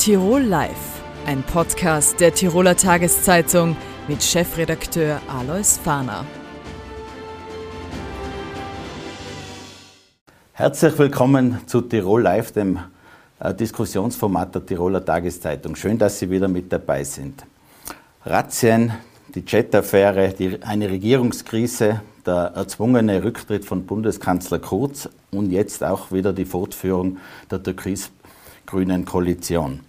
Tirol Live, ein Podcast der Tiroler Tageszeitung mit Chefredakteur Alois Fahner. Herzlich willkommen zu Tirol Live, dem äh, Diskussionsformat der Tiroler Tageszeitung. Schön, dass Sie wieder mit dabei sind. Razzien, die Jet-Affäre, eine Regierungskrise, der erzwungene Rücktritt von Bundeskanzler Kurz und jetzt auch wieder die Fortführung der türkis-grünen Koalition.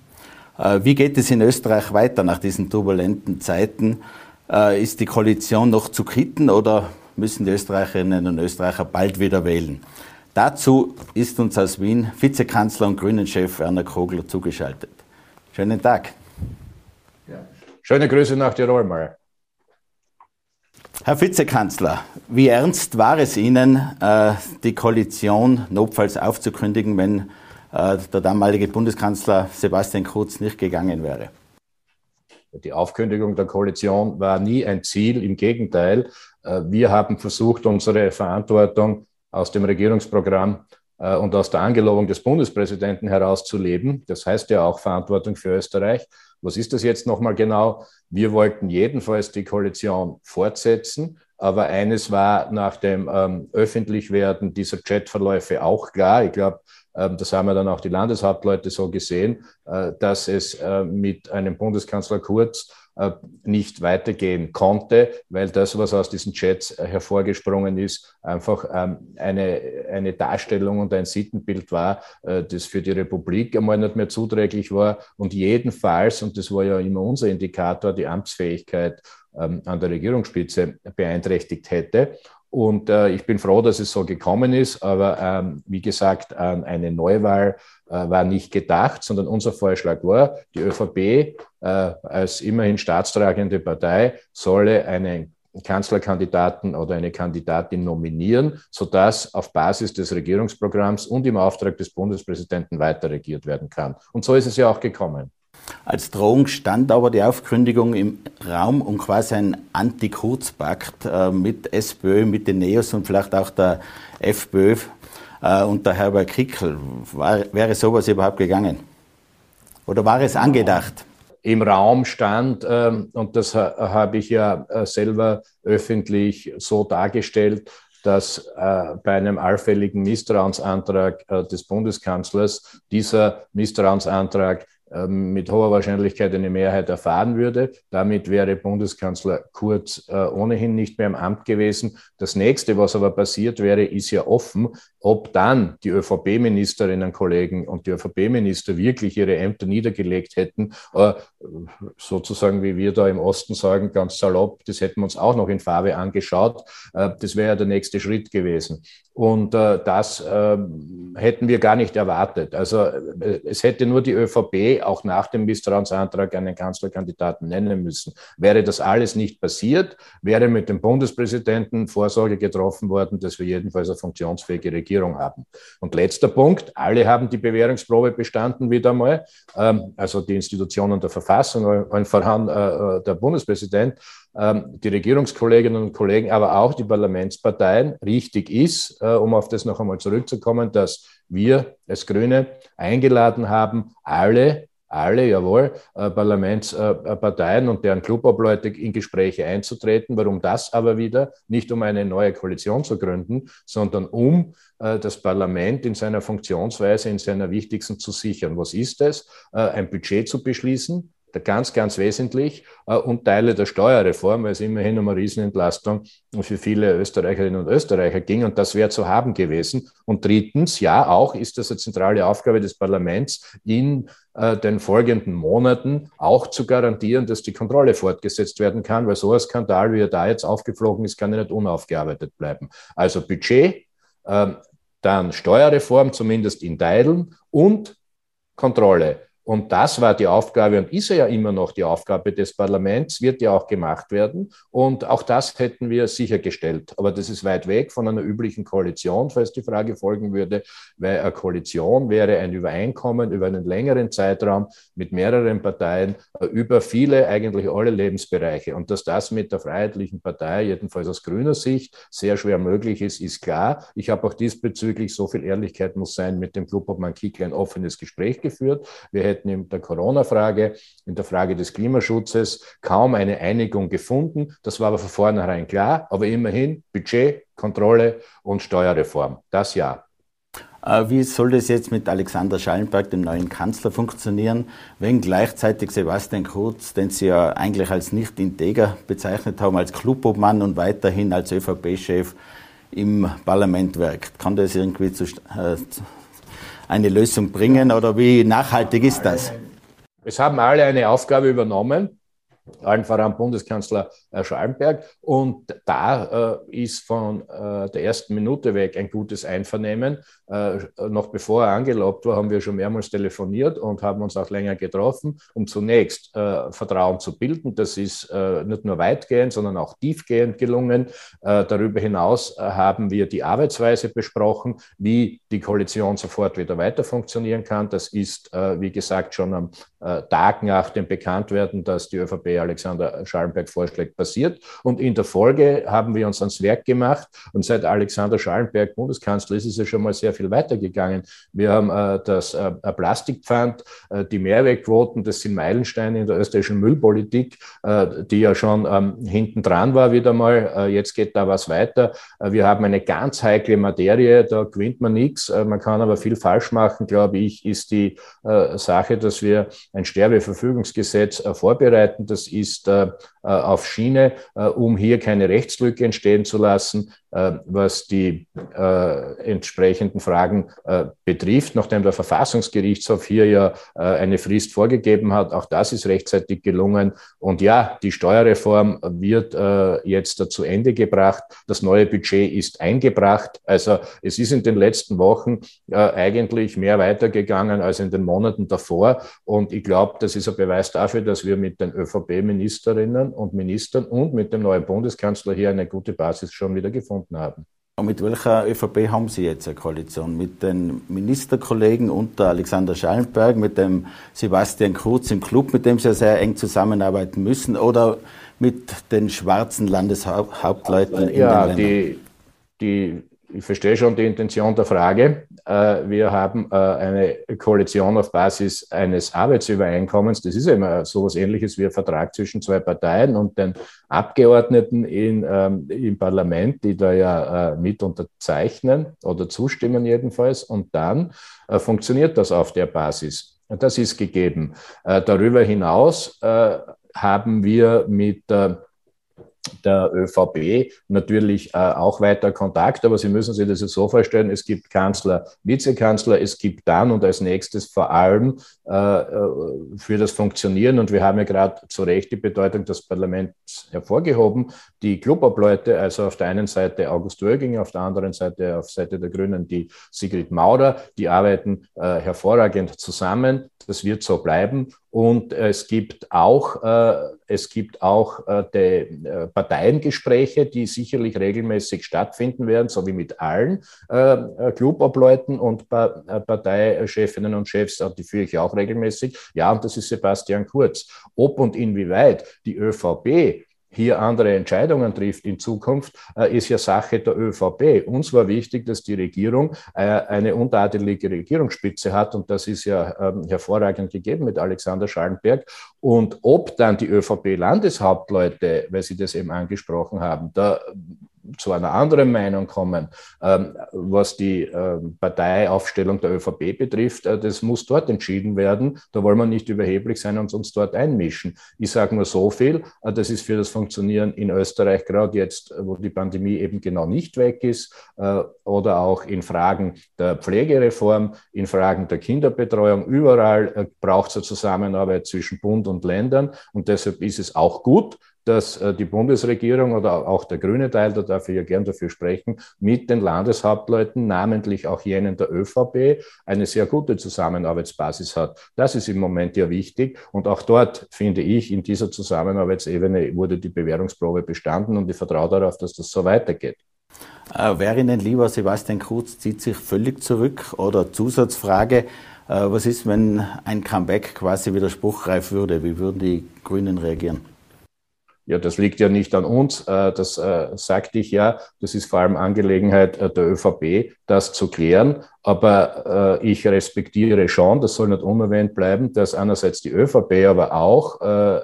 Äh, wie geht es in Österreich weiter nach diesen turbulenten Zeiten? Äh, ist die Koalition noch zu kitten oder müssen die Österreicherinnen und Österreicher bald wieder wählen? Dazu ist uns aus Wien Vizekanzler und Grünen-Chef Werner Kogler zugeschaltet. Schönen Tag. Ja. Schöne Grüße nach Tirol mal. Herr Vizekanzler, wie ernst war es Ihnen, äh, die Koalition notfalls aufzukündigen, wenn der damalige Bundeskanzler Sebastian Kurz nicht gegangen wäre? Die Aufkündigung der Koalition war nie ein Ziel, im Gegenteil. Äh, wir haben versucht, unsere Verantwortung aus dem Regierungsprogramm und aus der Angelobung des Bundespräsidenten herauszuleben. Das heißt ja auch Verantwortung für Österreich. Was ist das jetzt nochmal genau? Wir wollten jedenfalls die Koalition fortsetzen, aber eines war nach dem ähm, Öffentlichwerden dieser Chatverläufe auch klar. Ich glaube, das haben wir dann auch die Landeshauptleute so gesehen, äh, dass es äh, mit einem Bundeskanzler Kurz äh, nicht weitergehen konnte, weil das, was aus diesen Chats hervorgesprungen ist, einfach ähm, eine, eine Darstellung und ein Sittenbild war, das für die Republik einmal nicht mehr zuträglich war und jedenfalls, und das war ja immer unser Indikator, die Amtsfähigkeit ähm, an der Regierungsspitze beeinträchtigt hätte. Und äh, ich bin froh, dass es so gekommen ist. Aber ähm, wie gesagt, äh, eine Neuwahl äh, war nicht gedacht, sondern unser Vorschlag war, die ÖVP äh, als immerhin staatstragende Partei solle einen Kanzlerkandidaten oder eine Kandidatin nominieren, sodass auf Basis des Regierungsprogramms und im Auftrag des Bundespräsidenten weiter regiert werden kann. Und so ist es ja auch gekommen. Als Drohung stand aber die Aufkündigung im Raum um quasi ein Anti-Kurz-Pakt äh, mit SPÖ, mit den Neos und vielleicht auch der FPÖ äh, und der Herbert Kickel. War, wäre sowas überhaupt gegangen? Oder war es angedacht? Im Raum stand, ähm, und das habe ich ja äh, selber öffentlich so dargestellt, dass bei einem allfälligen Misstrauensantrag des Bundeskanzlers dieser Misstrauensantrag mit hoher Wahrscheinlichkeit eine Mehrheit erfahren würde. Damit wäre Bundeskanzler Kurz äh, ohnehin nicht mehr im Amt gewesen. Das nächste, was aber passiert wäre, ist ja offen, ob dann die ÖVP-Ministerinnen, Kollegen und die ÖVP-Minister wirklich ihre Ämter niedergelegt hätten, äh, sozusagen wie wir da im Osten sagen, ganz salopp, das hätten wir uns auch noch in Farbe angeschaut. Äh, das wäre ja der nächste Schritt gewesen. Und das ähm, hätten wir gar nicht erwartet. Also es hätte nur die ÖVP auch nach dem Misstrauensantrag einen Kanzlerkandidaten nennen müssen. Wäre das alles nicht passiert, wäre mit dem Bundespräsidenten Vorsorge getroffen worden, dass wir jedenfalls eine funktionsfähige Regierung haben. Und letzter Punkt, alle haben die Bewährungsprobe bestanden wieder mal, ähm, also die Institutionen der Verfassung, allen voran äh, äh, der Bundespräsident, ähm, die Regierungskolleginnen und Kollegen, aber auch die Parlamentsparteien. Richtig ist, äh, um auf das noch einmal zurückzukommen, dass wir als Grüne eingeladen haben, alle alle, jawohl, äh, Parlamentsparteien und deren Clubobleute in Gespräche einzutreten. Warum das aber wieder? Nicht um eine neue Koalition zu gründen, sondern um äh, das Parlament in seiner Funktionsweise, in seiner wichtigsten zu sichern. Was ist es? Äh, ein Budget zu beschließen, ganz, ganz wesentlich äh, und Teile der Steuerreform, weil es immerhin um eine Riesenentlastung für viele Österreicherinnen und Österreicher ging und das wäre zu haben gewesen. Und drittens, ja, auch ist das eine zentrale Aufgabe des Parlaments, in äh, den folgenden Monaten auch zu garantieren, dass die Kontrolle fortgesetzt werden kann, weil so ein Skandal, wie er da jetzt aufgeflogen ist, kann ja nicht unaufgearbeitet bleiben. Also Budget, ähm, dann Steuerreform, zumindest in Teilen und Kontrolle. Und das war die Aufgabe und ist ja immer noch die Aufgabe des Parlaments, wird ja auch gemacht werden. Und auch das hätten wir sichergestellt. Aber das ist weit weg von einer üblichen Koalition, falls die Frage folgen würde, weil eine Koalition wäre ein Übereinkommen über einen längeren Zeitraum mit mehreren Parteien äh, über viele, eigentlich alle Lebensbereiche. Und dass das mit der Freiheitlichen Partei, jedenfalls aus grüner Sicht, sehr schwer möglich ist, ist klar. Ich habe auch diesbezüglich, so viel Ehrlichkeit muss sein, mit dem Clubobmann Kickl ein offenes Gespräch geführt. Wir hätten hätten in der Corona-Frage, in der Frage des Klimaschutzes kaum eine Einigung gefunden. Das war aber von vornherein klar. Aber immerhin Budget, Kontrolle und Steuerreform. Das ja. Äh, wie soll das jetzt mit Alexander Schallenberg, dem neuen Kanzler, funktionieren, wenn gleichzeitig Sebastian Kurz, den Sie ja eigentlich als nicht integer bezeichnet haben, als Clubobmann und weiterhin als ÖVP-Chef im Parlament wirkt? Kann das irgendwie zu, äh, eine Lösung bringen oder wie nachhaltig ist das? Es haben alle eine Aufgabe übernommen allen voran Bundeskanzler äh, Schallenberg. Und da äh, ist von äh, der ersten Minute weg ein gutes Einvernehmen. Äh, noch bevor er angelobt war, haben wir schon mehrmals telefoniert und haben uns auch länger getroffen, um zunächst äh, Vertrauen zu bilden. Das ist äh, nicht nur weitgehend, sondern auch tiefgehend gelungen. darüber hinaus haben wir die Arbeitsweise besprochen, wie die Koalition sofort wieder weiter funktionieren kann. Das ist, wie gesagt, schon am Tag nach dem Bekanntwerden, dass die ÖVP Alexander Schallenberg vorschlägt, passiert. Und in der Folge haben wir uns ans Werk gemacht. Und seit Alexander Schallenberg Bundeskanzler ist es ja schon mal sehr viel weitergegangen. Wir haben äh, das äh, Plastikpfand, äh, die Mehrwegquoten, das sind Meilensteine in der österreichischen Müllpolitik, äh, die ja schon ähm, hinten dran war wieder mal. Äh, jetzt geht da was weiter. Äh, wir haben eine ganz heikle Materie, da gewinnt man nichts. Man kann aber viel falsch machen, glaube ich, ist die Sache, dass wir ein Sterbeverfügungsgesetz vorbereiten. Das ist auf Schiene, um hier keine Rechtslücke entstehen zu lassen. Äh, was die äh, entsprechenden Fragen äh, betrifft, nachdem der Verfassungsgerichtshof hier ja äh, eine Frist vorgegeben hat. Auch das ist rechtzeitig gelungen. Und ja, die Steuerreform wird äh, jetzt zu Ende gebracht. Das neue Budget ist eingebracht. Also es ist in den letzten Wochen äh, eigentlich mehr weitergegangen als in den Monaten davor. Und ich glaube, das ist ein Beweis dafür, dass wir mit den ÖVP-Ministerinnen und Ministern und mit dem neuen Bundeskanzler hier eine gute Basis schon wieder gefunden haben. Und mit welcher ÖVP haben Sie jetzt eine Koalition? Mit den Ministerkollegen unter Alexander Schallenberg, mit dem Sebastian Kurz im Club, mit dem Sie ja sehr eng zusammenarbeiten müssen, oder mit den schwarzen Landeshauptleuten in ja, den Ländern? Die, die ich verstehe schon die Intention der Frage. Äh, wir haben äh, eine Koalition auf Basis eines Arbeitsübereinkommens. Das ist immer so etwas Ähnliches wie ein Vertrag zwischen zwei Parteien und den Abgeordneten in, ähm, im Parlament, die da ja äh, mit unterzeichnen oder zustimmen jedenfalls. Und dann funktioniert das auf der Basis. Das ist gegeben. Darüber hinaus haben wir mit der ÖVP natürlich äh, auch weiter Kontakt, aber Sie müssen sich das jetzt so vorstellen, es gibt Kanzler, Vizekanzler, es gibt dann und als nächstes vor allem äh, äh für das Funktionieren, und wir haben ja gerade zu Recht die Bedeutung des Parlaments hervorgehoben, die Clubobleute, also auf der einen Seite August Wöging, auf der anderen Seite, auf Seite der Grünen, die Sigrid Maurer, die arbeiten äh, hervorragend zusammen. Das wird so bleiben. Und es gibt auch, äh, es gibt auch äh, die äh, Parteiengespräche, die sicherlich regelmäßig stattfinden werden, so wie mit allen äh, Clubobleuten und pa äh, Parteichefinnen und Chefs, die führe ich auch regelmäßig. Ja, und das ist Sebastian Kurz. Ob und inwieweit die ÖVP hier andere Entscheidungen trifft in Zukunft, äh, ist ja Sache der ÖVP. Uns war wichtig, dass die Regierung äh, eine untadelige Regierungsspitze hat und das ist ja ähm, hervorragend gegeben mit Alexander Schallenberg. Und ob dann die ÖVP-Landeshauptleute, weil Sie das eben angesprochen haben, da zu einer anderen Meinung kommen, ähm, was die ähm, Parteiaufstellung der ÖVP betrifft, äh, das muss dort entschieden werden. Da wollen wir nicht überheblich sein und uns dort einmischen. Ich sage nur so viel, äh, das ist für das Funktionieren in Österreich gerade jetzt, wo die Pandemie eben genau nicht weg ist, äh, oder auch in Fragen der Pflegereform, in Fragen der Kinderbetreuung, überall braucht es eine Zusammenarbeit zwischen Bund und Ländern und deshalb ist es auch gut, dass äh, die Bundesregierung oder auch der grüne Teil, da darf ich ja gern dafür sprechen, mit den Landeshauptleuten, namentlich auch jenen der ÖVP, eine sehr gute Zusammenarbeitsbasis hat. Das ist im Moment ja wichtig. Und auch dort, finde ich, in dieser Zusammenarbeitsebene wurde die Bewährungsprobe bestanden und ich vertraue darauf, dass das so weitergeht. Äh, wäre Ihnen lieber, Sebastian Kurz zieht sich völlig zurück oder Zusatzfrage, äh, was ist, wenn ein Comeback quasi widerspruchreif würde? Wie würden die Grünen reagieren? Ja, das liegt ja nicht an uns. Äh, das äh, sagte ich ja. Das ist vor allem Angelegenheit äh, der ÖVP, das zu klären. Aber ich respektiere schon, das soll nicht unerwähnt bleiben, dass einerseits die ÖVP, aber auch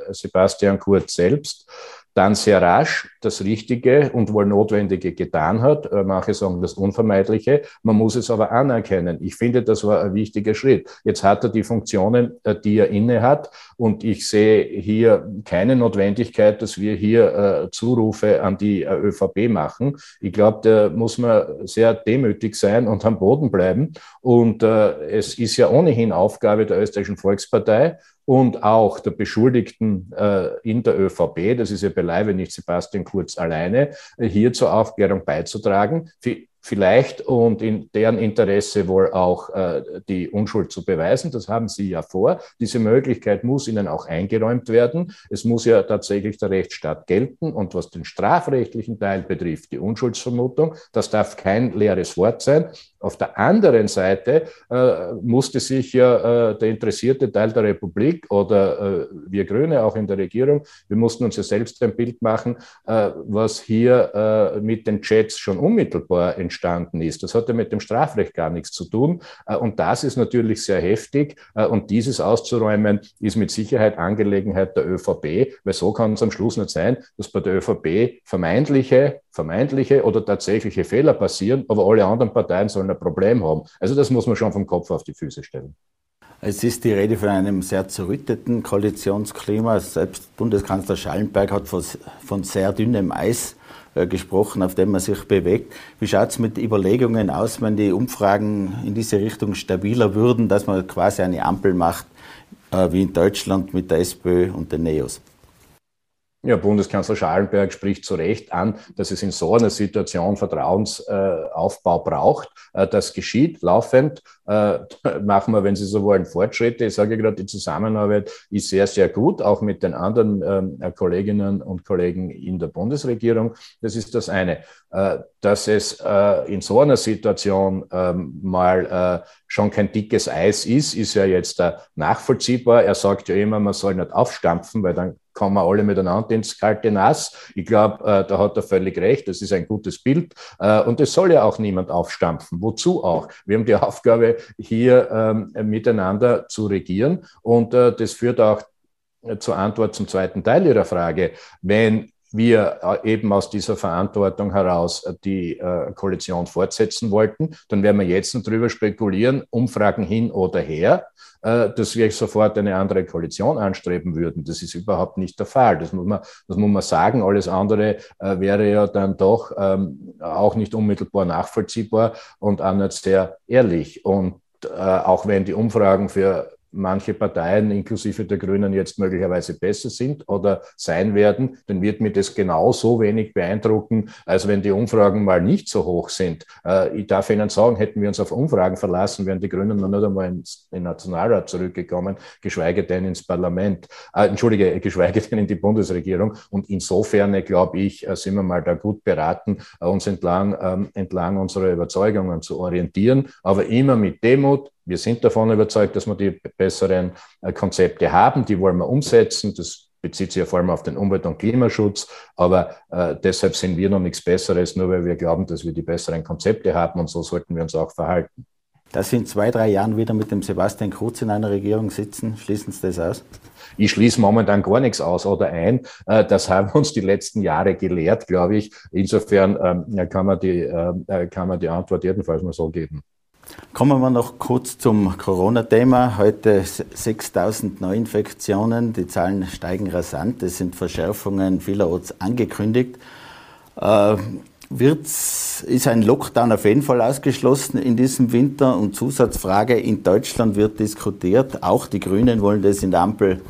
Sebastian Kurz selbst dann sehr rasch das Richtige und wohl Notwendige getan hat. Äh, manche sagen das Unvermeidliche. Man muss es aber anerkennen. Ich finde, das war ein wichtiger Schritt. Jetzt hat er die Funktionen, äh, die er inne hat. Und ich sehe hier keine Notwendigkeit, dass wir hier äh, Zurufe an die ÖVP machen. Ich glaube, da muss man sehr demütig sein und am Boden bleiben. Und es ist ja ohnehin Aufgabe der österreichischen Volkspartei, und auch der Beschuldigten äh, in der ÖVP, das ist ja beileibe nicht Sebastian Kurz alleine, äh, hier zur Aufklärung beizutragen. Für vielleicht und in deren Interesse wohl auch äh, die Unschuld zu beweisen. Das haben Sie ja vor. Diese Möglichkeit muss Ihnen auch eingeräumt werden. Es muss ja tatsächlich der Rechtsstaat gelten. Und was den strafrechtlichen Teil betrifft, die Unschuldsvermutung, das darf kein leeres Wort sein. Auf der anderen Seite äh, musste sich ja äh, der interessierte Teil der Republik oder äh, wir Grüne auch in der Regierung, wir mussten uns ja selbst ein Bild machen, äh, was hier äh, mit den Chats schon unmittelbar entsteht entstanden ist. Das hatte mit dem Strafrecht gar nichts zu tun. Äh, und das ist natürlich sehr heftig. Äh, und dieses auszuräumen ist mit Sicherheit Angelegenheit der ÖVP, weil so kann es am Schluss nicht sein, dass bei der ÖVP vermeintliche, vermeintliche oder tatsächliche Fehler passieren, aber alle anderen Parteien sollen ein Problem haben. Also das muss man schon vom Kopf auf die Füße stellen. Es ist die Rede von einem sehr zerrütteten Koalitionsklima. Selbst Bundeskanzler Schallenberg hat von sehr dünnem Eis gesprochen, auf dem man sich bewegt. Wie schaut es mit Überlegungen aus, wenn die Umfragen in diese Richtung stabiler würden, dass man quasi eine Ampel macht, äh, wie in Deutschland mit der SPÖ und den NEOS? Ja, Bundeskanzler Schallenberg spricht zu Recht an, dass es in so einer Situation Vertrauensaufbau braucht. Äh, das geschieht laufend. Äh, machen wir, wenn Sie so wollen, Fortschritte. Ich sage gerade, die Zusammenarbeit ist sehr, sehr gut, auch mit den anderen ähm, Kolleginnen und Kollegen in der Bundesregierung. Das ist das eine. Äh, dass es in so einer Situation ähm, mal schon kein dickes Eis ist, ist ja jetzt nachvollziehbar. Er sagt ja immer, man soll nicht aufstampfen, weil dann kommen alle miteinander ins kalte Nass. Ich glaube, äh, da hat er völlig recht. Das ist ein gutes Bild. Äh, und es soll ja auch niemand aufstampfen. Wozu auch? Wir haben die Aufgabe, hier ähm, miteinander zu regieren. Und äh, das führt auch äh, zur Antwort zum zweiten Teil Ihrer Frage. Wenn wir äh, eben aus dieser Verantwortung heraus äh, die äh, Koalition fortsetzen wollten, dann werden wir jetzt noch drüber spekulieren, Umfragen hin oder her, dass wir sofort eine andere Koalition anstreben würden. Das ist überhaupt nicht der Fall. Das muss man, das muss man sagen. Alles andere wäre ja dann doch ähm, auch nicht unmittelbar nachvollziehbar und auch nicht sehr ehrlich. Und auch wenn die Umfragen für manche Parteien, inklusive der Grünen, jetzt möglicherweise besser sind oder sein werden, dann wird mir das genauso wenig beeindrucken, als wenn die Umfragen mal nicht so hoch sind. Äh, ich darf Ihnen sagen, hätten wir uns auf Umfragen verlassen, wären die Grünen noch nicht einmal ins, in den Nationalrat zurückgekommen, geschweige denn ins Parlament, äh, entschuldige, geschweige denn in die Bundesregierung. Und insofern, glaube ich, äh, sind wir mal da gut beraten, äh, uns entlang, ähm, entlang unserer Überzeugungen zu orientieren, aber immer mit Demut, wir sind davon überzeugt, dass wir die besseren äh, Konzepte haben, die wollen wir umsetzen. Das bezieht sich ja vor allem auf den Umwelt- und Klimaschutz. Aber äh, deshalb sind wir noch nichts Besseres, nur weil wir glauben, dass wir die besseren Konzepte haben und so sollten wir uns auch verhalten. Dass Sie in zwei, drei Jahren wieder mit dem Sebastian Kurz in einer Regierung sitzen, schließen Sie das aus? Ich schließe momentan gar nichts aus oder ein. Äh, das haben uns die letzten Jahre gelehrt, glaube ich. Insofern ähm, kann man die, äh, kann man die Antwort jedenfalls mal so geben. Kommen wir noch kurz zum Corona-Thema. Heute 6000 Neuinfektionen. Die Zahlen steigen rasant. Es sind Verschärfungen vielerorts angekündigt. Äh, wird's, ist ein Lockdown auf jeden Fall ausgeschlossen in diesem Winter? Und Zusatzfrage, in Deutschland wird diskutiert, auch die Grünen wollen das in der Ampel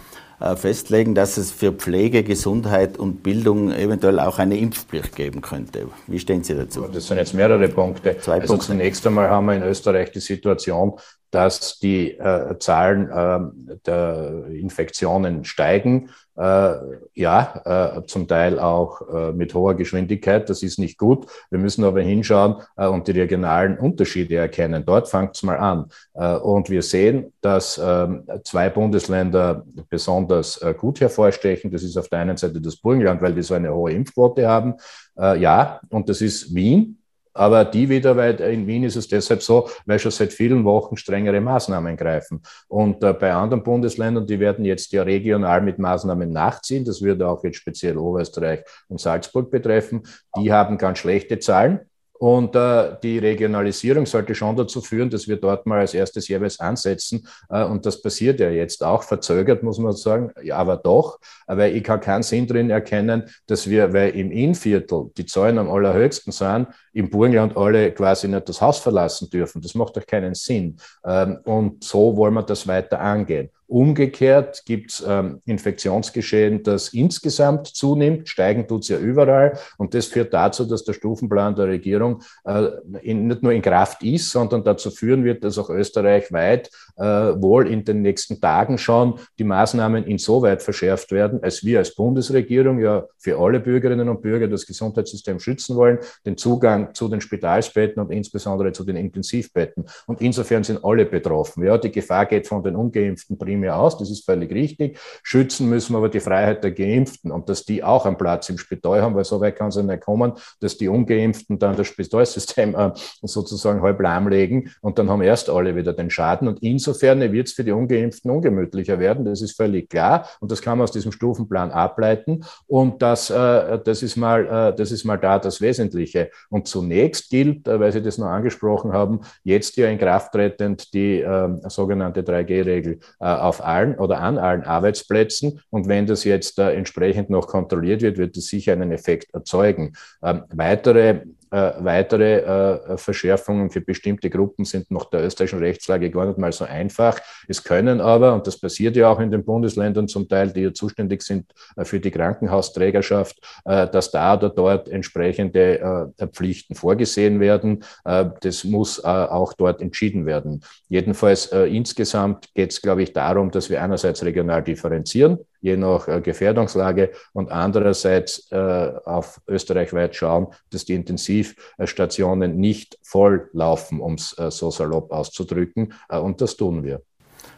festlegen, dass es für Pflege, Gesundheit und Bildung eventuell auch eine Impfpflicht geben könnte. Wie stehen Sie dazu? Das sind jetzt mehrere Punkte. Zwei also Punkte. Zunächst einmal haben wir in Österreich die Situation, dass die äh, Zahlen äh, der Infektionen steigen. Äh, ja, äh, zum Teil auch äh, mit hoher Geschwindigkeit. Das ist nicht gut. Wir müssen aber hinschauen äh, und die regionalen Unterschiede erkennen. Dort fängt es mal an. und wir sehen, dass ähm, zwei Bundesländer besonders gut hervorstechen. Das ist auf der einen Seite das Burgenland, weil die so eine hohe Impfquote haben. ja, und das ist Wien aber die wieder, weil in Wien ist es deshalb so, weil schon seit vielen Wochen strengere Maßnahmen greifen. Und äh, bei anderen Bundesländern, die werden jetzt ja regional mit Maßnahmen nachziehen. Das würde auch jetzt speziell Oberösterreich und Salzburg betreffen. Die haben ganz schlechte Zahlen. Und äh, die Regionalisierung sollte schon dazu führen, dass wir dort mal als erstes jeweils ansetzen. Äh, und das passiert ja jetzt auch, verzögert, muss man sagen, ja, aber doch. weil ich kann keinen Sinn drin erkennen, dass wir, weil im Innviertel die Zahlen am allerhöchsten sind, im Burgenland alle quasi nicht das Haus verlassen dürfen. Das macht doch keinen Sinn. Ähm, und so wollen wir das weiter angehen. Umgekehrt gibt es ähm, Infektionsgeschehen, das insgesamt zunimmt. Steigen tut es ja überall. Und das führt dazu, dass der Stufenplan der Regierung äh, nicht nur in Kraft ist, sondern dazu führen wird, dass auch österreichweit äh, wohl in den nächsten Tagen schon die Maßnahmen insoweit verschärft werden, als wir als Bundesregierung ja für alle Bürgerinnen und Bürger das Gesundheitssystem schützen wollen, den Zugang zu den Spitalsbetten und insbesondere zu den Intensivbetten. Und insofern sind alle betroffen. Ja, die Gefahr geht von den Ungeimpften primär aus, das ist völlig richtig. Schützen müssen wir aber die Freiheit der Geimpften und dass die auch einen Platz im Spital haben, weil so weit kann es ja nicht kommen, dass die Ungeimpften dann das Spitalsystem äh, sozusagen halb lahmlegen und dann haben erst alle wieder den Schaden. Und insofern wird es für die Ungeimpften ungemütlicher werden, das ist völlig klar und das kann man aus diesem Stufenplan ableiten und das, äh, das, ist, mal, äh, das ist mal da das Wesentliche. Und zunächst gilt, äh, weil Sie das noch angesprochen haben, jetzt ja in Kraft tretend die äh, sogenannte 3G-Regel äh, auf allen oder an allen Arbeitsplätzen. Und wenn das jetzt äh, entsprechend noch kontrolliert wird, wird es sicher einen Effekt erzeugen. Ähm, weitere äh, weitere äh, Verschärfungen für bestimmte Gruppen sind nach der österreichischen Rechtslage gar nicht mal so einfach. Es können aber, und das passiert ja auch in den Bundesländern zum Teil, die ja zuständig sind äh, für die Krankenhausträgerschaft, äh, dass da oder dort entsprechende äh, Pflichten vorgesehen werden. Äh, das muss auch dort entschieden werden. Jedenfalls insgesamt geht es, glaube ich, darum, dass wir einerseits regional differenzieren je nach äh, Gefährdungslage und andererseits äh, auf österreichweit schauen, dass die Intensivstationen nicht voll laufen, um es äh, so salopp auszudrücken. und das tun wir.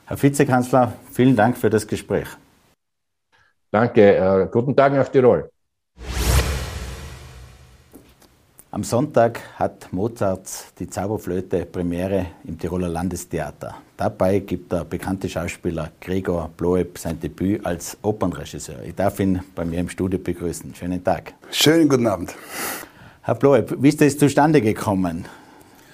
Herr Vizekanzler, vielen Dank für das Gespräch. Danke. guten Tag nach Tirol. Am Sonntag hat Mozart die Zauberflöte Premiere im Tiroler Landestheater. Dabei gibt der bekannte Schauspieler Gregor Bloeb sein Debüt als Opernregisseur. Ich darf ihn bei mir im Studio begrüßen. Schönen Tag. Schönen guten Abend. Herr Bloeb, wie ist das zustande gekommen?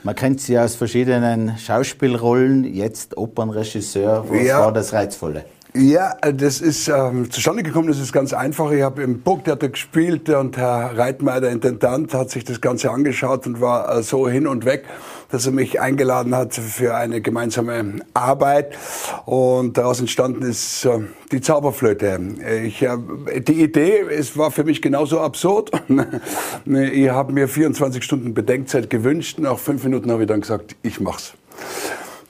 Man kennt Sie aus verschiedenen Schauspielrollen, jetzt Opernregisseur. Was ja. war das Reizvolle? Ja, das ist ähm, zustande gekommen, das ist ganz einfach. Ich habe im Burgtheater gespielt und Herr Reitmeier, der Intendant, hat sich das Ganze angeschaut und war äh, so hin und weg, dass er mich eingeladen hat für eine gemeinsame Arbeit. Und daraus entstanden ist äh, die Zauberflöte. Ich, äh, die Idee es war für mich genauso absurd. ich habe mir 24 Stunden Bedenkzeit gewünscht. Nach fünf Minuten habe ich dann gesagt, ich mach's.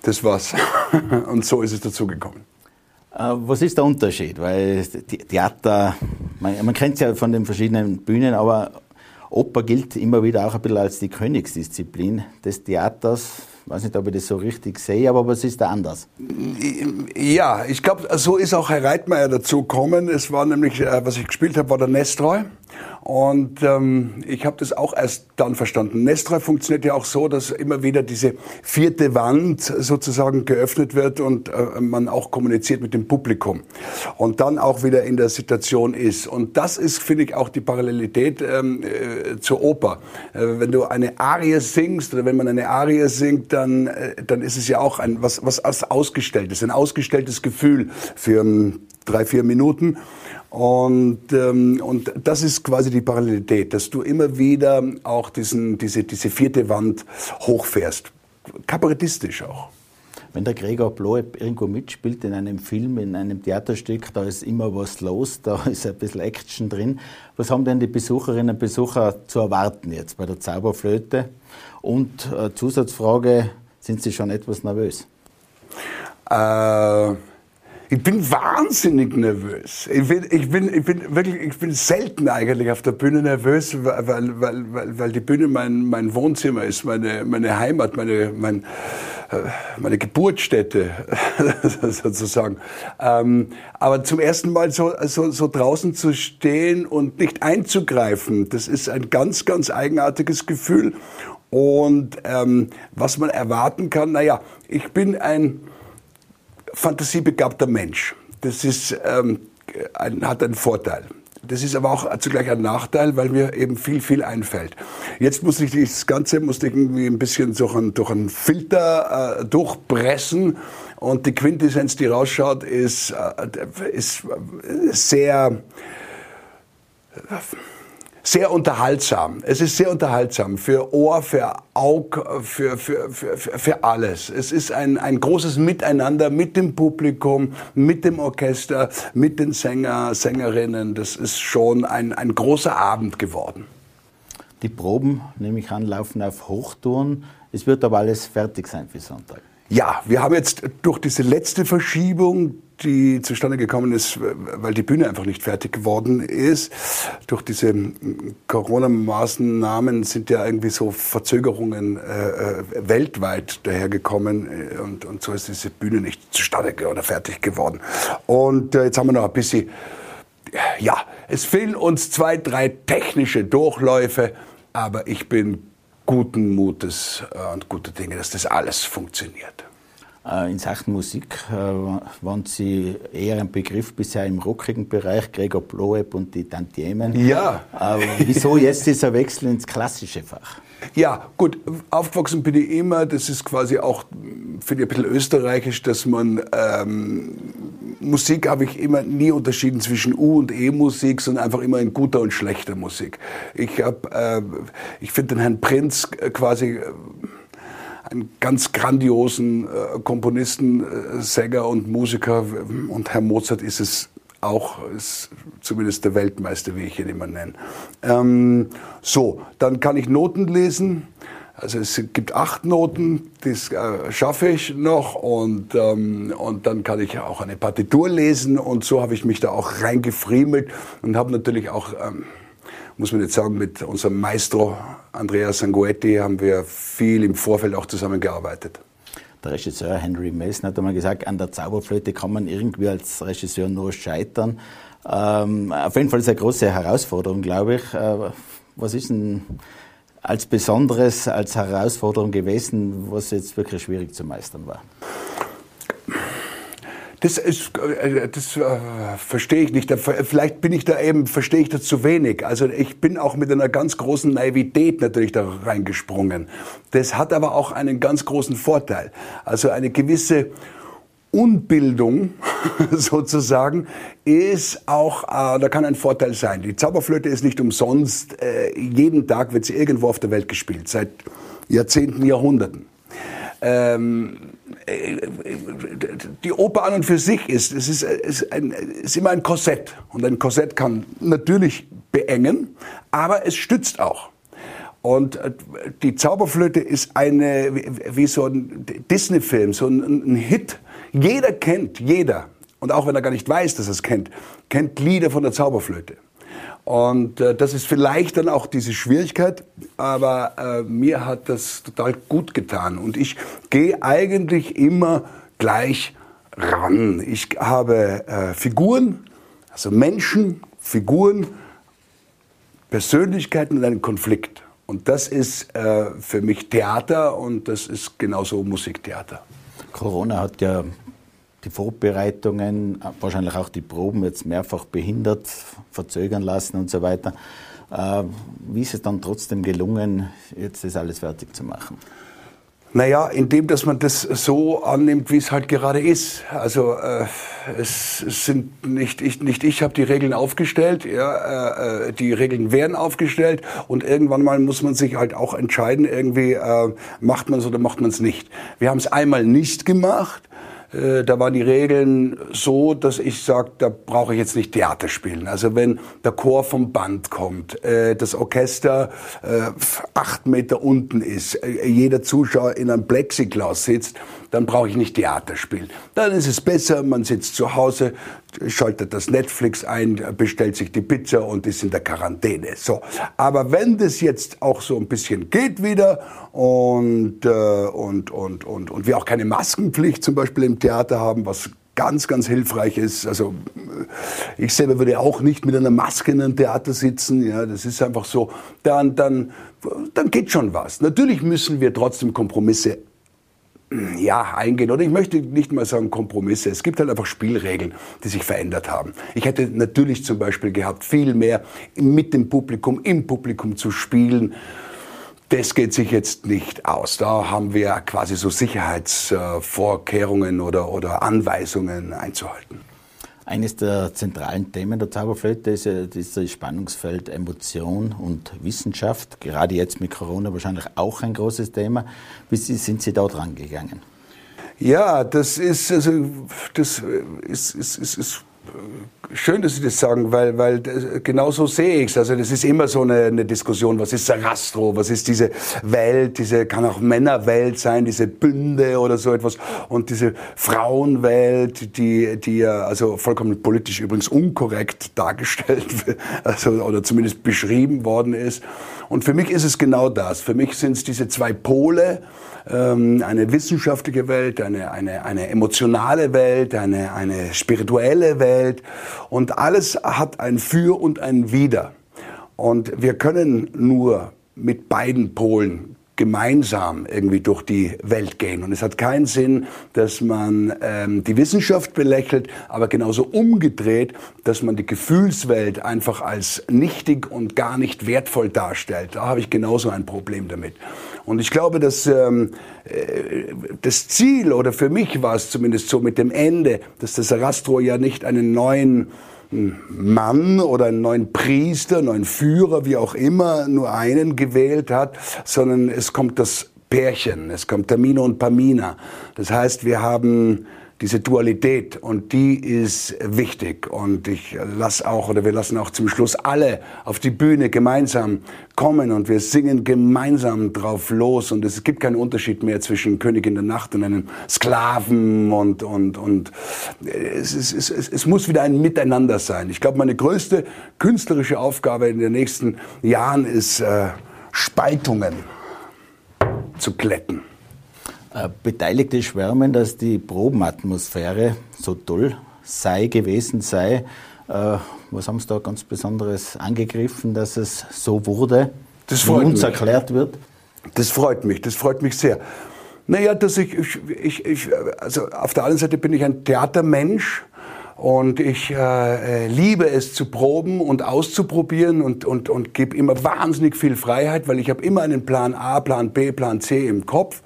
Das war's. und so ist es dazu gekommen. Äh, was ist der Unterschied? Weil Theater, man, man kennt es ja von den verschiedenen Bühnen, aber Oper gilt immer wieder auch ein bisschen als die Königsdisziplin des Theaters. Ich weiß nicht, ob ich das so richtig sehe, aber was ist da anders? Ja, ich glaube, so ist auch Herr Reitmeier dazu gekommen. Es war nämlich, äh, was ich gespielt habe, war der Nestroy. Und ähm, ich habe das auch erst dann verstanden. Nestra funktioniert ja auch so, dass immer wieder diese vierte Wand sozusagen geöffnet wird und äh, man auch kommuniziert mit dem Publikum und dann auch wieder in der Situation ist. Und das ist, finde ich, auch die Parallelität ähm, äh, zur Oper. Äh, wenn du eine Arie singst oder wenn man eine Arie singt, dann, äh, dann ist es ja auch ein, was, was ausgestelltes, ein ausgestelltes Gefühl für ähm, drei, vier Minuten. Und, ähm, und das ist quasi die Parallelität, dass du immer wieder auch diesen, diese, diese vierte Wand hochfährst. Kabarettistisch auch. Wenn der Gregor Bloeb irgendwo mitspielt in einem Film, in einem Theaterstück, da ist immer was los, da ist ein bisschen Action drin. Was haben denn die Besucherinnen und Besucher zu erwarten jetzt bei der Zauberflöte? Und äh, Zusatzfrage, sind Sie schon etwas nervös? Äh, ich bin wahnsinnig nervös. Ich bin, ich bin, ich bin wirklich, ich bin selten eigentlich auf der Bühne nervös, weil, weil, weil, weil die Bühne mein, mein Wohnzimmer ist, meine, meine Heimat, meine, mein, äh, meine Geburtsstätte sozusagen. Ähm, aber zum ersten Mal so, so, so draußen zu stehen und nicht einzugreifen, das ist ein ganz, ganz eigenartiges Gefühl. Und ähm, was man erwarten kann, naja, ich bin ein fantasiebegabter Mensch. Das ist, ähm, ein, hat einen Vorteil. Das ist aber auch zugleich ein Nachteil, weil mir eben viel, viel einfällt. Jetzt muss ich das Ganze muss irgendwie ein bisschen durch einen, durch einen Filter äh, durchpressen und die Quintessenz, die rausschaut, ist, äh, ist sehr sehr unterhaltsam. Es ist sehr unterhaltsam für Ohr, für Aug, für, für, für, für alles. Es ist ein, ein großes Miteinander mit dem Publikum, mit dem Orchester, mit den Sänger, Sängerinnen. Das ist schon ein, ein großer Abend geworden. Die Proben, nehme ich an, laufen auf Hochtouren. Es wird aber alles fertig sein für Sonntag. Ja, wir haben jetzt durch diese letzte Verschiebung die zustande gekommen ist, weil die Bühne einfach nicht fertig geworden ist. Durch diese Corona-Maßnahmen sind ja irgendwie so Verzögerungen äh, äh weltweit dahergekommen äh, und, und so ist diese Bühne nicht zustande oder fertig geworden. Und äh, jetzt haben wir noch ein bisschen, ja, es fehlen uns zwei, drei technische Durchläufe, aber ich bin guten Mutes äh, und guter Dinge, dass das alles funktioniert. Äh, in Sachen Musik äh, waren Sie eher ein Begriff bisher im rockigen Bereich, Gregor Bloeb und die Tantiemen. Ja. Äh, wieso jetzt dieser Wechsel ins klassische Fach? Ja, gut, aufgewachsen bin ich immer, das ist quasi auch, finde ich, ein bisschen österreichisch, dass man, ähm, Musik habe ich immer nie unterschieden zwischen U- und E-Musik, sondern einfach immer in guter und schlechter Musik. Ich habe, äh, ich finde den Herrn Prinz quasi einen ganz grandiosen äh, Komponisten, äh, Sänger und Musiker. Und Herr Mozart ist es auch, ist zumindest der Weltmeister, wie ich ihn immer nenne. Ähm, so, dann kann ich Noten lesen. Also es gibt acht Noten, das äh, schaffe ich noch und, ähm, und dann kann ich auch eine Partitur lesen und so habe ich mich da auch reingefriemelt und habe natürlich auch ähm, muss man jetzt sagen, mit unserem Maestro Andrea Sanguetti haben wir viel im Vorfeld auch zusammengearbeitet. Der Regisseur Henry Mason hat einmal gesagt, an der Zauberflöte kann man irgendwie als Regisseur nur scheitern. Ähm, auf jeden Fall ist es eine große Herausforderung, glaube ich. Äh, was ist denn als Besonderes, als Herausforderung gewesen, was jetzt wirklich schwierig zu meistern war? Das, ist, äh, das äh, verstehe ich nicht. Vielleicht bin ich da eben, verstehe ich das zu wenig. Also ich bin auch mit einer ganz großen Naivität natürlich da reingesprungen. Das hat aber auch einen ganz großen Vorteil. Also eine gewisse Unbildung sozusagen ist auch, äh, da kann ein Vorteil sein. Die Zauberflöte ist nicht umsonst, äh, jeden Tag wird sie irgendwo auf der Welt gespielt, seit Jahrzehnten, Jahrhunderten. Ähm, die Oper an und für sich ist, es ist, ist, ein, ist immer ein Korsett. Und ein Korsett kann natürlich beengen, aber es stützt auch. Und äh, die Zauberflöte ist eine, wie so ein Disney-Film, so ein, ein Hit. Jeder kennt, jeder, und auch wenn er gar nicht weiß, dass er es kennt, kennt Lieder von der Zauberflöte. Und äh, das ist vielleicht dann auch diese Schwierigkeit, aber äh, mir hat das total gut getan. Und ich gehe eigentlich immer gleich ran. Ich habe äh, Figuren, also Menschen, Figuren, Persönlichkeiten und einen Konflikt. Und das ist äh, für mich Theater und das ist genauso Musiktheater. Corona hat ja die Vorbereitungen, wahrscheinlich auch die Proben jetzt mehrfach behindert, verzögern lassen und so weiter. Äh, wie ist es dann trotzdem gelungen, jetzt das alles fertig zu machen? Naja, indem, dass man das so annimmt, wie es halt gerade ist. Also äh, es, sind nicht ich, nicht ich habe die Regeln aufgestellt, ja, äh, äh die Regeln werden aufgestellt und irgendwann mal muss man sich halt auch entscheiden, irgendwie äh, macht man es oder macht man es nicht. Wir haben es einmal nicht gemacht da waren die Regeln so, dass ich sage, da brauche ich jetzt nicht Theater spielen. Also wenn der Chor vom Band kommt, äh, das Orchester äh, acht Meter unten ist, jeder Zuschauer in einem Plexiglas sitzt, dann brauche ich nicht Theater spielen. Dann ist es besser, man sitzt zu Hause, schaltet das Netflix ein, bestellt sich die Pizza und ist in der Quarantäne. So. Aber wenn das jetzt auch so ein bisschen geht wieder und, äh, und, und, und, und wir auch keine Maskenpflicht zum Beispiel im Theater haben, was ganz, ganz hilfreich ist. Also ich selber würde auch nicht mit einer Maske in einem Theater sitzen. Ja, das ist einfach so. Dann, dann, dann geht schon was. Natürlich müssen wir trotzdem Kompromisse ja, eingehen. Oder ich möchte nicht mal sagen Kompromisse. Es gibt halt einfach Spielregeln, die sich verändert haben. Ich hätte natürlich zum Beispiel gehabt, viel mehr mit dem Publikum, im Publikum zu spielen. Das geht sich jetzt nicht aus. Da haben wir quasi so Sicherheitsvorkehrungen oder, oder Anweisungen einzuhalten. Eines der zentralen Themen der Zauberflöte ist ja dieses Spannungsfeld Emotion und Wissenschaft. Gerade jetzt mit Corona wahrscheinlich auch ein großes Thema. Wie sind Sie da dran gegangen? Ja, das ist, also, das ist, ist, ist, ist Schön, dass Sie das sagen, weil, weil genau so sehe ich es. Also das ist immer so eine, eine Diskussion, was ist Sarastro, was ist diese Welt, diese kann auch Männerwelt sein, diese Bünde oder so etwas und diese Frauenwelt, die, die ja also vollkommen politisch übrigens unkorrekt dargestellt also, oder zumindest beschrieben worden ist. Und für mich ist es genau das. Für mich sind es diese zwei Pole, ähm, eine wissenschaftliche Welt, eine, eine, eine emotionale Welt, eine, eine spirituelle Welt. Und alles hat ein Für und ein Wider. Und wir können nur mit beiden Polen gemeinsam irgendwie durch die Welt gehen. Und es hat keinen Sinn, dass man ähm, die Wissenschaft belächelt, aber genauso umgedreht, dass man die Gefühlswelt einfach als nichtig und gar nicht wertvoll darstellt. Da habe ich genauso ein Problem damit. Und ich glaube, dass ähm, äh, das Ziel, oder für mich war es zumindest so mit dem Ende, dass das Sarastro ja nicht einen neuen Mann oder einen neuen Priester, einen neuen Führer, wie auch immer, nur einen gewählt hat, sondern es kommt das Pärchen, es kommt Tamino und Pamina. Das heißt, wir haben diese Dualität und die ist wichtig und ich lasse auch oder wir lassen auch zum Schluss alle auf die Bühne gemeinsam kommen und wir singen gemeinsam drauf los und es gibt keinen Unterschied mehr zwischen Königin der Nacht und einem Sklaven und und und es, ist, es, es, es muss wieder ein Miteinander sein. Ich glaube, meine größte künstlerische Aufgabe in den nächsten Jahren ist äh, Spaltungen zu glätten. Äh, Beteiligte schwärmen, dass die Probenatmosphäre so toll sei, gewesen sei. Äh, was haben Sie da ganz Besonderes angegriffen, dass es so wurde, das freut uns mich. erklärt wird? Das freut mich, das freut mich sehr. Naja, dass ich, ich, ich, also auf der einen Seite bin ich ein Theatermensch und ich äh, liebe es zu proben und auszuprobieren und, und, und gebe immer wahnsinnig viel Freiheit, weil ich habe immer einen Plan A, Plan B, Plan C im Kopf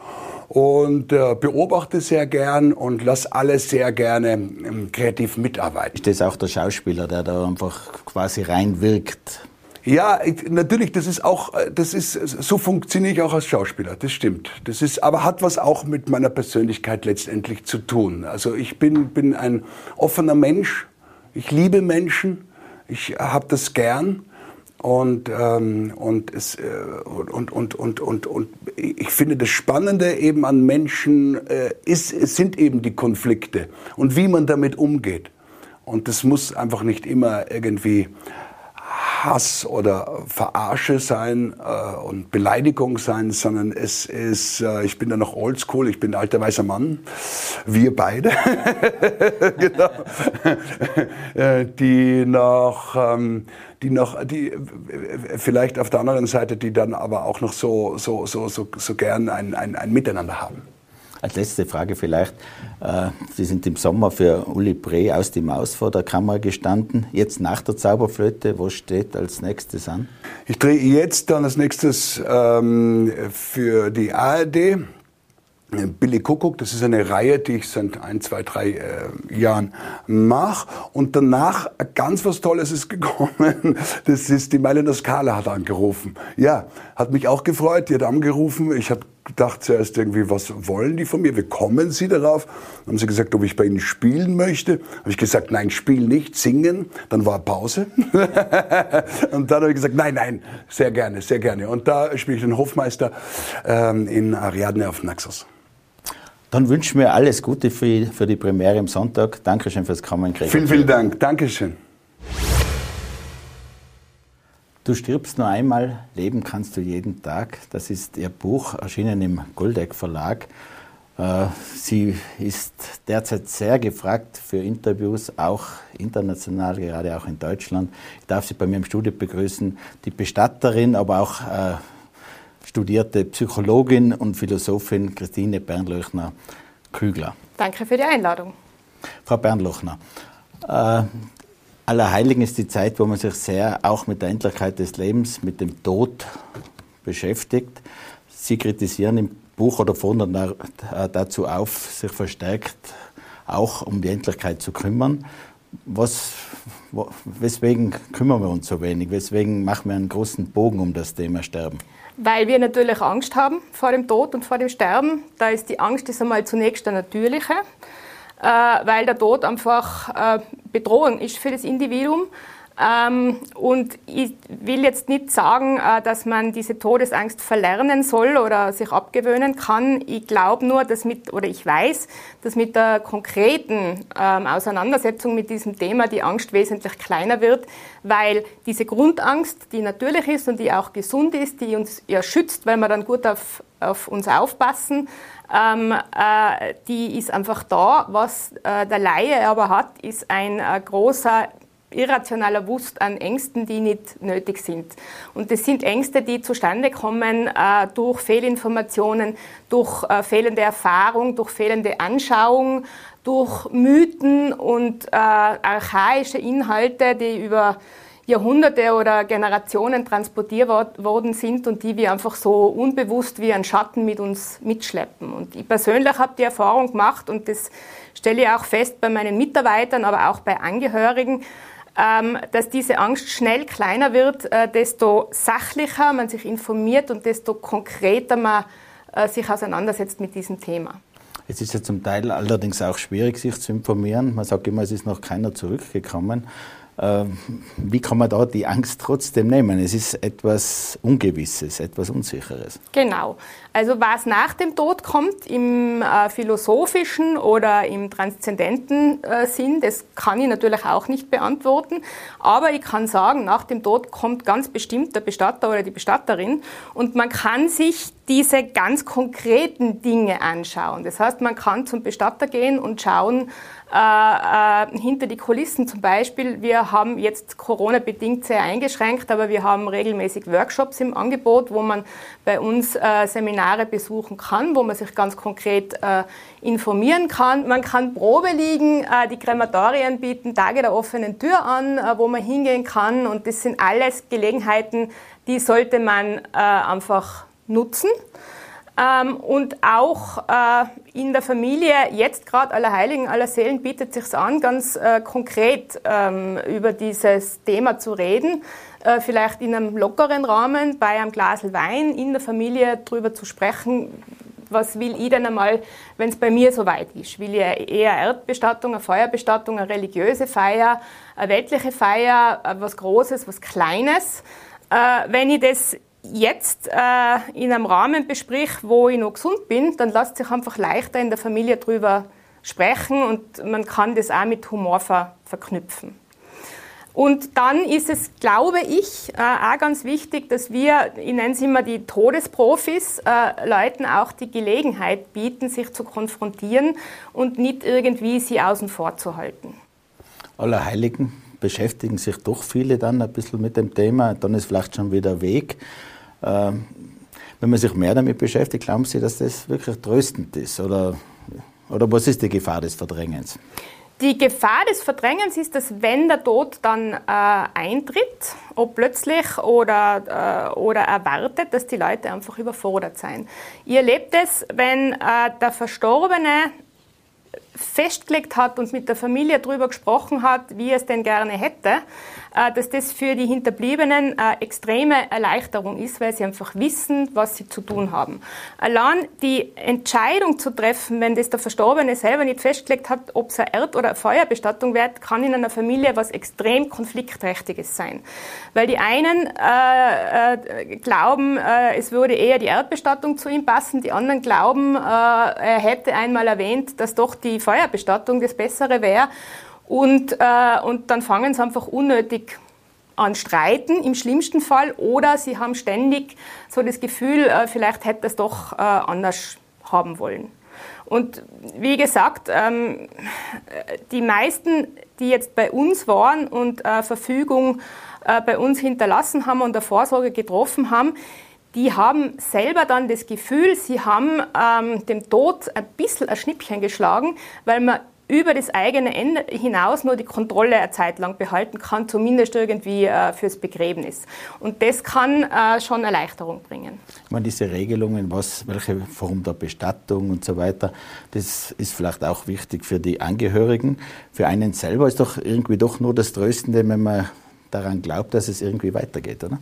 und äh, beobachte sehr gern und lasse alles sehr gerne ähm, kreativ mitarbeiten. Ist das auch der Schauspieler, der da einfach quasi reinwirkt? Ja, ich, natürlich, das ist auch, äh, das ist, so funktioniere ich auch als Schauspieler, das stimmt. Das ist, aber hat was auch mit meiner Persönlichkeit letztendlich zu tun. Also ich bin, bin ein offener Mensch, ich liebe Menschen, ich habe das gern und, ähm, und, es, äh, und, und, und, und, und ich finde, das Spannende eben an Menschen äh, ist, sind eben die Konflikte und wie man damit umgeht. Und das muss einfach nicht immer irgendwie Hass oder Verarsche sein äh, und Beleidigung sein, sondern es ist, äh, ich bin da noch oldschool, ich bin ein alter weißer Mann, wir beide, genau, äh, die noch, ähm, die noch, die vielleicht auf der anderen Seite, die dann aber auch noch so, so, so, so, so gern ein, ein, ein Miteinander haben. Als letzte Frage vielleicht. Äh, Sie sind im Sommer für Uli Pre aus die Maus vor der Kamera gestanden. Jetzt nach der Zauberflöte, was steht als nächstes an? Ich drehe jetzt dann als nächstes ähm, für die ARD. Billy Kuckuck, das ist eine Reihe, die ich seit ein, zwei, drei äh, Jahren mache. Und danach ganz was Tolles ist gekommen. Das ist die Mailänder Skala hat angerufen. Ja, hat mich auch gefreut. Die hat angerufen. Ich habe gedacht zuerst irgendwie, was wollen die von mir? Wie kommen sie darauf? Dann haben sie gesagt, ob ich bei ihnen spielen möchte. Habe ich gesagt, nein, spiel nicht, singen. Dann war Pause. und dann habe ich gesagt, nein, nein, sehr gerne, sehr gerne. Und da spiele ich den Hofmeister ähm, in Ariadne auf Naxos. Dann wünschen wir alles Gute für, für die Premiere am Sonntag. Dankeschön fürs Kommen, Gregor. Vielen, vielen Dank. Dankeschön. Du stirbst nur einmal, leben kannst du jeden Tag. Das ist ihr Buch, erschienen im Goldeck Verlag. Äh, sie ist derzeit sehr gefragt für Interviews, auch international, gerade auch in Deutschland. Ich darf Sie bei mir im Studio begrüßen, die Bestatterin, aber auch äh, studierte Psychologin und Philosophin Christine Bernlöchner-Kügler. Danke für die Einladung. Frau Bernlochner, äh, Allerheiligen ist die Zeit, wo man sich sehr auch mit der Endlichkeit des Lebens, mit dem Tod beschäftigt. Sie kritisieren im Buch oder fordern äh, dazu auf, sich verstärkt auch um die Endlichkeit zu kümmern. Was, weswegen kümmern wir uns so wenig? Weswegen machen wir einen großen Bogen um das Thema Sterben? Weil wir natürlich Angst haben vor dem Tod und vor dem Sterben. Da ist die Angst ist einmal zunächst eine natürliche, äh, weil der Tod einfach äh, Bedrohung ist für das Individuum. Ähm, und ich will jetzt nicht sagen, äh, dass man diese Todesangst verlernen soll oder sich abgewöhnen kann. Ich glaube nur, dass mit, oder ich weiß, dass mit der konkreten ähm, Auseinandersetzung mit diesem Thema die Angst wesentlich kleiner wird, weil diese Grundangst, die natürlich ist und die auch gesund ist, die uns ja schützt, weil wir dann gut auf, auf uns aufpassen, ähm, äh, die ist einfach da. Was äh, der Laie aber hat, ist ein äh, großer irrationaler Wust an Ängsten, die nicht nötig sind. Und das sind Ängste, die zustande kommen äh, durch Fehlinformationen, durch äh, fehlende Erfahrung, durch fehlende Anschauung, durch Mythen und äh, archaische Inhalte, die über Jahrhunderte oder Generationen transportiert worden sind und die wir einfach so unbewusst wie ein Schatten mit uns mitschleppen. Und ich persönlich habe die Erfahrung gemacht und das stelle ich auch fest bei meinen Mitarbeitern, aber auch bei Angehörigen, ähm, dass diese Angst schnell kleiner wird, äh, desto sachlicher man sich informiert und desto konkreter man äh, sich auseinandersetzt mit diesem Thema. Es ist ja zum Teil allerdings auch schwierig, sich zu informieren. Man sagt immer, es ist noch keiner zurückgekommen. Ähm, wie kann man da die Angst trotzdem nehmen? Es ist etwas Ungewisses, etwas Unsicheres. Genau. Also was nach dem Tod kommt im äh, philosophischen oder im transzendenten äh, Sinn, das kann ich natürlich auch nicht beantworten. Aber ich kann sagen, nach dem Tod kommt ganz bestimmt der Bestatter oder die Bestatterin und man kann sich diese ganz konkreten Dinge anschauen. Das heißt, man kann zum Bestatter gehen und schauen, äh, äh, hinter die Kulissen zum Beispiel. Wir haben jetzt Corona-bedingt sehr eingeschränkt, aber wir haben regelmäßig Workshops im Angebot, wo man bei uns äh, Seminare besuchen kann, wo man sich ganz konkret äh, informieren kann. Man kann Probe liegen, äh, die Krematorien bieten Tage der offenen Tür an, äh, wo man hingehen kann und das sind alles Gelegenheiten, die sollte man einfach nutzen. Ähm, und auch äh, in der Familie, jetzt gerade Allerheiligen, Allerseelen, bietet sich an, ganz äh, konkret ähm, über dieses Thema zu reden. Äh, vielleicht in einem lockeren Rahmen, bei einem Glas Wein in der Familie darüber zu sprechen, was will ich denn einmal, wenn es bei mir soweit ist? Will ich eher Erdbestattung, eine Feuerbestattung, eine religiöse Feier, eine weltliche Feier, was Großes, was Kleines? Äh, wenn ich das jetzt äh, in einem Rahmen besprich, wo ich noch gesund bin, dann lässt sich einfach leichter in der Familie drüber sprechen und man kann das auch mit Humor ver verknüpfen. Und dann ist es, glaube ich, äh, auch ganz wichtig, dass wir, ich nenne es immer die Todesprofis, äh, Leuten auch die Gelegenheit bieten, sich zu konfrontieren und nicht irgendwie sie außen vor zu halten. Allerheiligen beschäftigen sich doch viele dann ein bisschen mit dem Thema. Dann ist vielleicht schon wieder Weg. Ähm, wenn man sich mehr damit beschäftigt, glauben Sie, dass das wirklich tröstend ist? Oder, oder was ist die Gefahr des Verdrängens? Die Gefahr des Verdrängens ist, dass wenn der Tod dann äh, eintritt, ob plötzlich oder, äh, oder erwartet, dass die Leute einfach überfordert sein. Ihr erlebt es, wenn äh, der Verstorbene festgelegt hat und mit der Familie darüber gesprochen hat, wie er es denn gerne hätte, äh, dass das für die Hinterbliebenen eine extreme Erleichterung ist, weil sie einfach wissen, was sie zu tun haben. Allein die Entscheidung zu treffen, wenn das der Verstorbene selber nicht festgelegt hat, ob es eine Erd- oder eine Feuerbestattung wird, kann in einer Familie was extrem konfliktträchtiges sein. Weil die einen äh, äh, glauben, äh, es würde eher die Erdbestattung zu ihm passen, die anderen glauben, äh, er hätte einmal erwähnt, dass doch die Feuerbestattung das Bessere wäre. Und, äh, und dann fangen sie einfach unnötig an streiten, im schlimmsten Fall, oder sie haben ständig so das Gefühl, äh, vielleicht hätte es doch äh, anders haben wollen. Und wie gesagt, ähm, die meisten, die jetzt bei uns waren und äh, Verfügung äh, bei uns hinterlassen haben und der Vorsorge getroffen haben, die haben selber dann das Gefühl, sie haben ähm, dem Tod ein bisschen ein Schnippchen geschlagen, weil man über das eigene Ende hinaus nur die Kontrolle eine Zeit lang behalten kann, zumindest irgendwie äh, fürs Begräbnis. Und das kann äh, schon Erleichterung bringen. Ich meine, diese Regelungen, was, welche Form der Bestattung und so weiter, das ist vielleicht auch wichtig für die Angehörigen. Für einen selber ist doch irgendwie doch nur das Tröstende, wenn man daran glaubt, dass es irgendwie weitergeht, oder?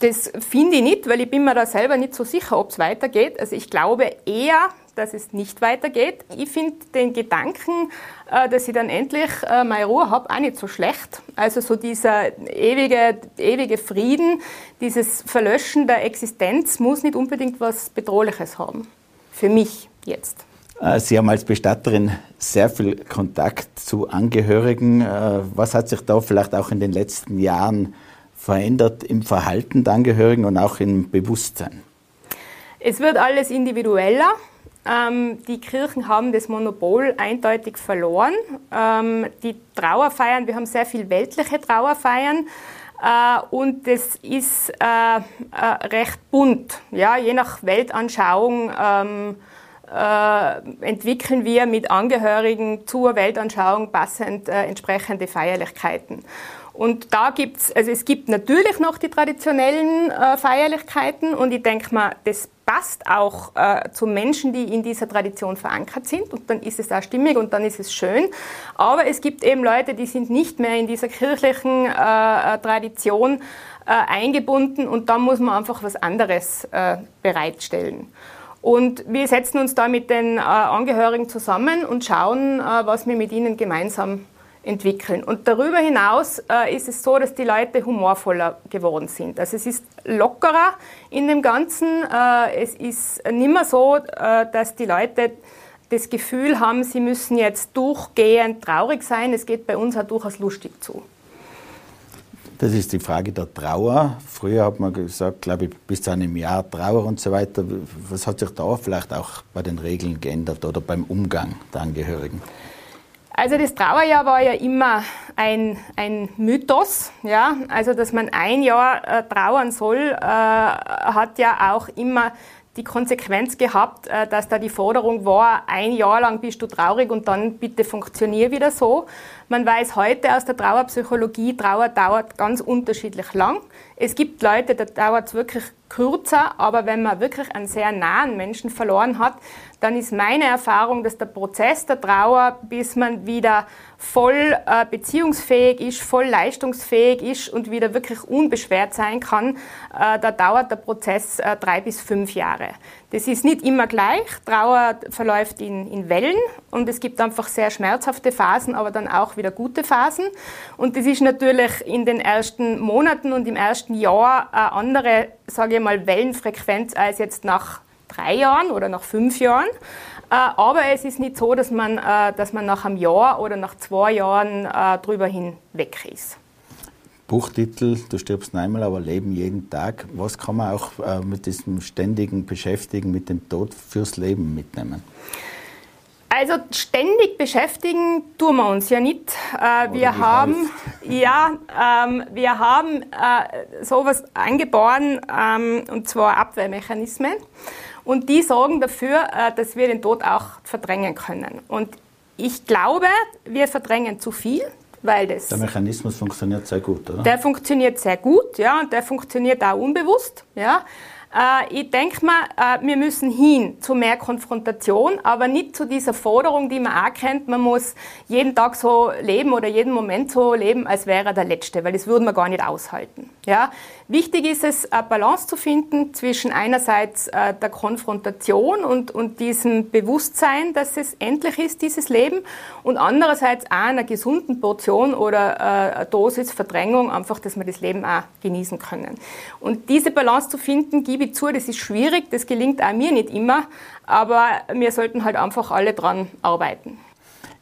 Das finde ich nicht, weil ich bin mir da selber nicht so sicher, ob es weitergeht. Also ich glaube eher, dass es nicht weitergeht. Ich finde den Gedanken, äh, dass ich dann endlich äh, meine Ruhe habe, auch nicht so schlecht. Also so dieser ewige, ewige Frieden, dieses Verlöschen der Existenz muss nicht unbedingt was Bedrohliches haben. Für mich jetzt. Äh, Sie haben als Bestatterin sehr viel Kontakt zu Angehörigen. Was hat sich da vielleicht auch in den letzten Jahren verändert im Verhalten der Angehörigen und auch im Bewusstsein? Es wird alles individueller. Ähm, die Kirchen haben das Monopol eindeutig verloren. Ähm, die Trauerfeiern, wir haben sehr viel weltliche Trauerfeiern. Äh, und das ist äh, äh, recht bunt. Ja, je nach Weltanschauung ähm, äh, entwickeln wir mit Angehörigen zur Weltanschauung passend äh, entsprechende Feierlichkeiten. Und da gibt's, also es gibt natürlich noch die traditionellen äh, Feierlichkeiten und ich denke mal, das passt auch äh, zu Menschen, die in dieser Tradition verankert sind und dann ist es auch stimmig und dann ist es schön. Aber es gibt eben Leute, die sind nicht mehr in dieser kirchlichen äh, äh Tradition äh, eingebunden und da muss man einfach was anderes bereitstellen. Und wir setzen uns da mit den Angehörigen zusammen und schauen, was wir mit ihnen gemeinsam entwickeln. Und darüber hinaus äh, ist es so, dass die Leute humorvoller geworden sind. Also es ist lockerer in dem Ganzen. Äh, es ist nicht mehr so, äh, dass die Leute das Gefühl haben, sie müssen jetzt durchgehend traurig sein. Es geht bei uns auch durchaus lustig zu. Das ist die Frage der Trauer. Früher hat man gesagt, glaube ich, bis zu einem Jahr Trauer und so weiter. Was hat sich da vielleicht auch bei den Regeln geändert oder beim Umgang der Angehörigen? Also das Trauerjahr war ja immer ein, ein Mythos, ja, also dass man ein Jahr äh, trauern soll, äh, hat ja auch immer die Konsequenz gehabt, äh, dass da die Forderung war, ein Jahr lang bist du traurig und dann bitte funktionier wieder so. Man weiß heute aus der Trauerpsychologie, Trauer dauert ganz unterschiedlich lang. Es gibt Leute, da dauert es wirklich kürzer, aber wenn man wirklich einen sehr nahen Menschen verloren hat, dann ist meine Erfahrung, dass der Prozess der Trauer, bis man wieder voll äh, beziehungsfähig ist, voll leistungsfähig ist und wieder wirklich unbeschwert sein kann, äh, da dauert der Prozess äh, drei bis fünf Jahre. Das ist nicht immer gleich. Trauer verläuft in, in Wellen und es gibt einfach sehr schmerzhafte Phasen, aber dann auch wieder gute Phasen. Und das ist natürlich in den ersten Monaten und im ersten Jahr eine andere, sage ich mal, Wellenfrequenz als jetzt nach drei Jahren oder nach fünf Jahren. Äh, aber es ist nicht so, dass man, äh, dass man nach einem Jahr oder nach zwei Jahren äh, drüber hinweg ist. Buchtitel, du stirbst einmal, aber leben jeden Tag. Was kann man auch mit diesem ständigen Beschäftigen mit dem Tod fürs Leben mitnehmen? Also ständig beschäftigen tun wir uns ja nicht. Äh, wir haben ja, ähm, wir haben äh, sowas angeboren ähm, und zwar Abwehrmechanismen. Und die sorgen dafür, äh, dass wir den Tod auch verdrängen können. Und ich glaube, wir verdrängen zu viel, weil das. Der Mechanismus funktioniert sehr gut, oder? Der funktioniert sehr gut, ja, und der funktioniert auch unbewusst, ja. Äh, ich denke mal, äh, wir müssen hin zu mehr Konfrontation, aber nicht zu dieser Forderung, die man auch kennt, man muss jeden Tag so leben oder jeden Moment so leben, als wäre er der Letzte, weil das würden wir gar nicht aushalten. Ja? Wichtig ist es, eine Balance zu finden zwischen einerseits äh, der Konfrontation und, und diesem Bewusstsein, dass es endlich ist, dieses Leben, und andererseits auch einer gesunden Portion oder Dosis Verdrängung, einfach, dass wir das Leben auch genießen können. Und diese Balance zu finden, gibt gebe ich zu, das ist schwierig, das gelingt auch mir nicht immer, aber wir sollten halt einfach alle dran arbeiten.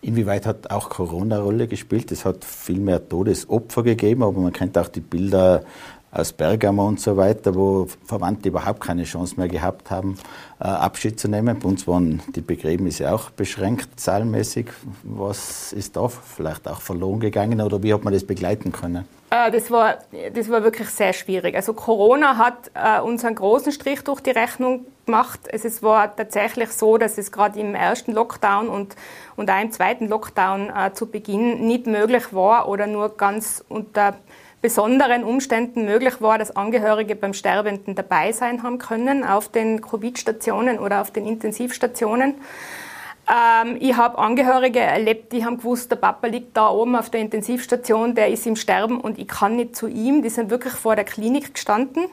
Inwieweit hat auch Corona eine Rolle gespielt? Es hat viel mehr Todesopfer gegeben, aber man kennt auch die Bilder aus Bergamo und so weiter, wo Verwandte überhaupt keine Chance mehr gehabt haben, äh, Abschied zu nehmen. Bei uns waren die Begräbnisse auch beschränkt, zahlmäßig. Was ist da vielleicht auch verloren gegangen oder wie hat man das begleiten können? Äh, das war, das war wirklich sehr schwierig. Also Corona hat äh, uns einen großen Strich durch die Rechnung gemacht. Es war tatsächlich so, dass es gerade im ersten Lockdown und, und auch im zweiten Lockdown zu Beginn nicht möglich war oder nur ganz unter besonderen Umständen möglich war, dass Angehörige beim Sterbenden dabei sein haben können auf den Covid-Stationen oder auf den Intensivstationen. Ähm, ich habe Angehörige erlebt, die haben gewusst, der Papa liegt da oben auf der Intensivstation, der ist im Sterben und ich kann nicht zu ihm. Die sind wirklich vor der Klinik gestanden.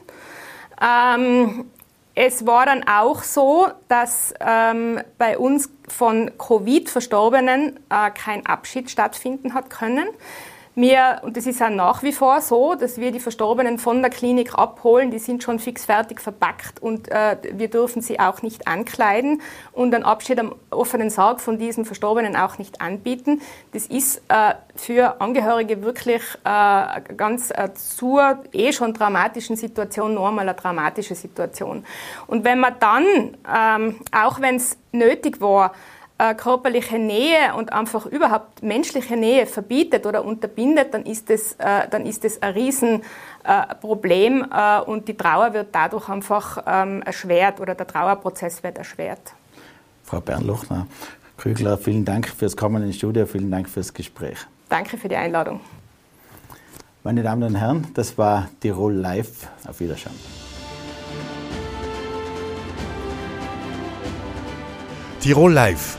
Ähm, es war dann auch so, dass ähm, bei uns von Covid-Verstorbenen äh, kein Abschied stattfinden hat können. Wir, und das ist auch nach wie vor so, dass wir die Verstorbenen von der Klinik abholen. Die sind schon fix fertig verpackt und äh, wir dürfen sie auch nicht ankleiden und einen Abschied am offenen Sarg von diesen Verstorbenen auch nicht anbieten. Das ist äh, für Angehörige wirklich äh, ganz äh, zur eh schon dramatischen Situation noch einmal eine dramatische Situation. Und wenn man dann, ähm, auch wenn es nötig war, äh, körperliche Nähe und einfach überhaupt menschliche Nähe verbietet oder unterbindet, dann ist das, äh, dann ist das ein Riesenproblem äh, und die Trauer wird dadurch einfach ähm, erschwert oder der Trauerprozess wird erschwert. Frau Bernlochner, Krügler, vielen Dank fürs Kommen ins Studio, vielen Dank fürs Gespräch. Danke für die Einladung. Meine Damen und Herren, das war Tirol Live. Auf Wiedersehen. Tirol Live